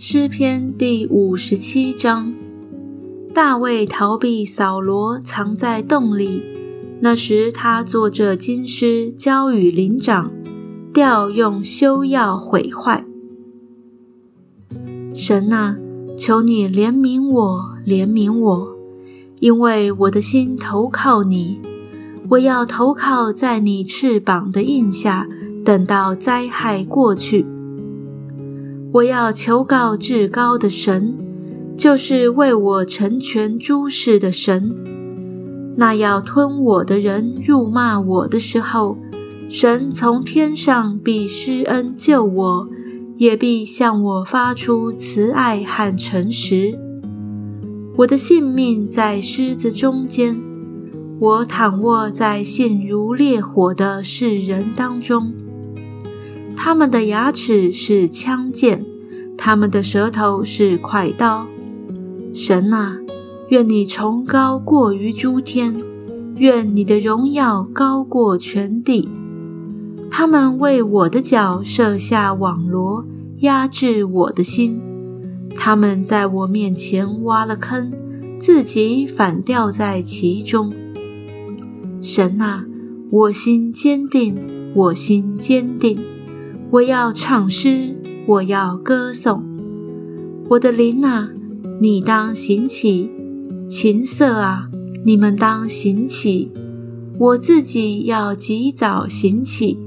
诗篇第五十七章：大卫逃避扫罗，藏在洞里。那时他坐着金狮，交与灵长，调用修要毁坏。神啊，求你怜悯我，怜悯我，因为我的心投靠你。我要投靠在你翅膀的印下，等到灾害过去。我要求告至高的神，就是为我成全诸事的神。那要吞我的人辱骂我的时候，神从天上必施恩救我，也必向我发出慈爱和诚实。我的性命在狮子中间。我躺卧在性如烈火的世人当中，他们的牙齿是枪剑，他们的舌头是快刀。神啊，愿你崇高过于诸天，愿你的荣耀高过全地。他们为我的脚设下网罗，压制我的心。他们在我面前挖了坑，自己反掉在其中。神啊，我心坚定，我心坚定。我要唱诗，我要歌颂。我的灵啊，你当行起；琴瑟啊，你们当行起。我自己要及早行起。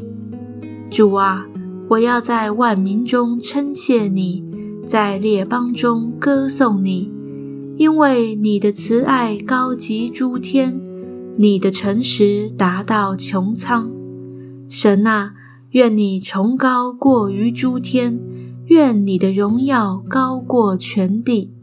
主啊，我要在万民中称谢你，在列邦中歌颂你，因为你的慈爱高及诸天。你的诚实达到穹苍，神啊，愿你崇高过于诸天，愿你的荣耀高过全地。